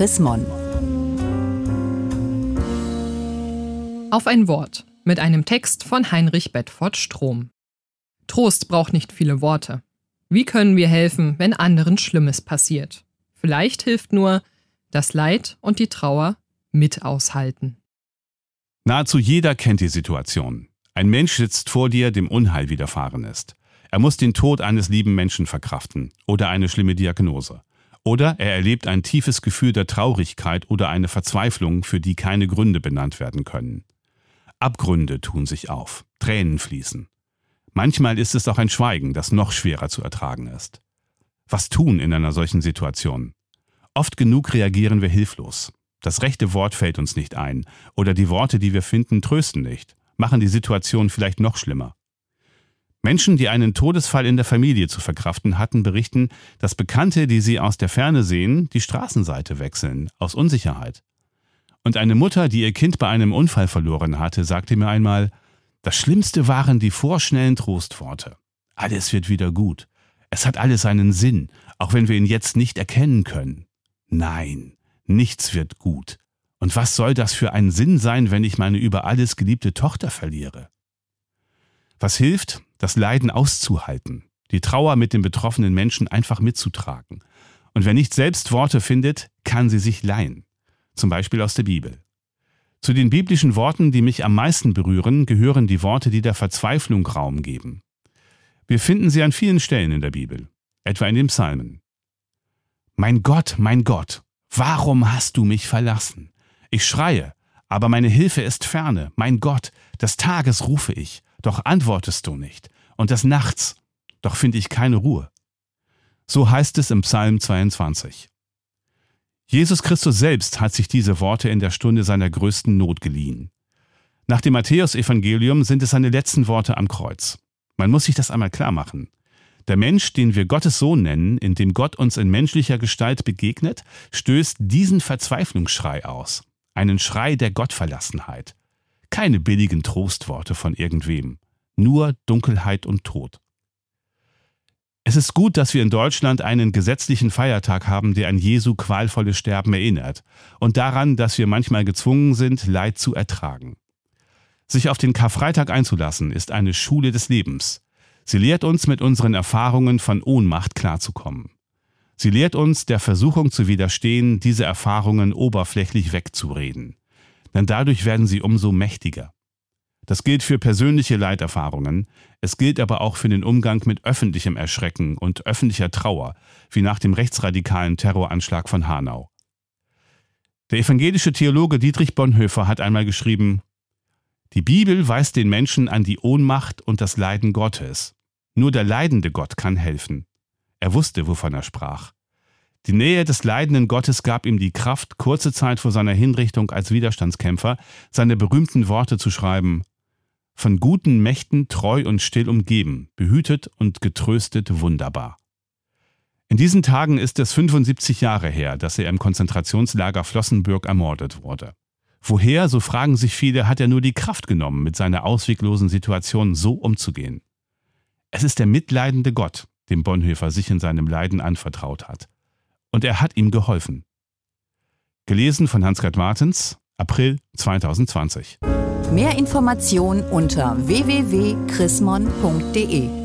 Chris Mon. Auf ein Wort mit einem Text von Heinrich Bedford Strom. Trost braucht nicht viele Worte. Wie können wir helfen, wenn anderen Schlimmes passiert? Vielleicht hilft nur das Leid und die Trauer mit aushalten. Nahezu jeder kennt die Situation. Ein Mensch sitzt vor dir, dem Unheil widerfahren ist. Er muss den Tod eines lieben Menschen verkraften oder eine schlimme Diagnose. Oder er erlebt ein tiefes Gefühl der Traurigkeit oder eine Verzweiflung, für die keine Gründe benannt werden können. Abgründe tun sich auf, Tränen fließen. Manchmal ist es auch ein Schweigen, das noch schwerer zu ertragen ist. Was tun in einer solchen Situation? Oft genug reagieren wir hilflos. Das rechte Wort fällt uns nicht ein, oder die Worte, die wir finden, trösten nicht, machen die Situation vielleicht noch schlimmer. Menschen, die einen Todesfall in der Familie zu verkraften hatten, berichten, dass Bekannte, die sie aus der Ferne sehen, die Straßenseite wechseln, aus Unsicherheit. Und eine Mutter, die ihr Kind bei einem Unfall verloren hatte, sagte mir einmal, das Schlimmste waren die vorschnellen Trostworte. Alles wird wieder gut. Es hat alles einen Sinn, auch wenn wir ihn jetzt nicht erkennen können. Nein, nichts wird gut. Und was soll das für ein Sinn sein, wenn ich meine über alles geliebte Tochter verliere? Was hilft? Das Leiden auszuhalten, die Trauer mit den betroffenen Menschen einfach mitzutragen. Und wer nicht selbst Worte findet, kann sie sich leihen. Zum Beispiel aus der Bibel. Zu den biblischen Worten, die mich am meisten berühren, gehören die Worte, die der Verzweiflung Raum geben. Wir finden sie an vielen Stellen in der Bibel, etwa in den Psalmen. Mein Gott, mein Gott, warum hast du mich verlassen? Ich schreie, aber meine Hilfe ist ferne. Mein Gott, des Tages rufe ich, doch antwortest du nicht. Und des Nachts, doch finde ich keine Ruhe. So heißt es im Psalm 22. Jesus Christus selbst hat sich diese Worte in der Stunde seiner größten Not geliehen. Nach dem Matthäusevangelium sind es seine letzten Worte am Kreuz. Man muss sich das einmal klar machen. Der Mensch, den wir Gottes Sohn nennen, in dem Gott uns in menschlicher Gestalt begegnet, stößt diesen Verzweiflungsschrei aus. Einen Schrei der Gottverlassenheit. Keine billigen Trostworte von irgendwem. Nur Dunkelheit und Tod. Es ist gut, dass wir in Deutschland einen gesetzlichen Feiertag haben, der an Jesu qualvolles Sterben erinnert und daran, dass wir manchmal gezwungen sind, Leid zu ertragen. Sich auf den Karfreitag einzulassen, ist eine Schule des Lebens. Sie lehrt uns, mit unseren Erfahrungen von Ohnmacht klarzukommen. Sie lehrt uns, der Versuchung zu widerstehen, diese Erfahrungen oberflächlich wegzureden. Denn dadurch werden sie umso mächtiger. Das gilt für persönliche Leiterfahrungen, es gilt aber auch für den Umgang mit öffentlichem Erschrecken und öffentlicher Trauer, wie nach dem rechtsradikalen Terroranschlag von Hanau. Der evangelische Theologe Dietrich Bonhoeffer hat einmal geschrieben, die Bibel weist den Menschen an die Ohnmacht und das Leiden Gottes. Nur der leidende Gott kann helfen. Er wusste, wovon er sprach. Die Nähe des leidenden Gottes gab ihm die Kraft, kurze Zeit vor seiner Hinrichtung als Widerstandskämpfer seine berühmten Worte zu schreiben Von guten Mächten treu und still umgeben, behütet und getröstet wunderbar. In diesen Tagen ist es 75 Jahre her, dass er im Konzentrationslager Flossenbürg ermordet wurde. Woher, so fragen sich viele, hat er nur die Kraft genommen, mit seiner ausweglosen Situation so umzugehen? Es ist der mitleidende Gott, dem Bonhoeffer sich in seinem Leiden anvertraut hat. Und er hat ihm geholfen. Gelesen von Hans-Gerd Martens, April 2020. Mehr Informationen unter www.chrismon.de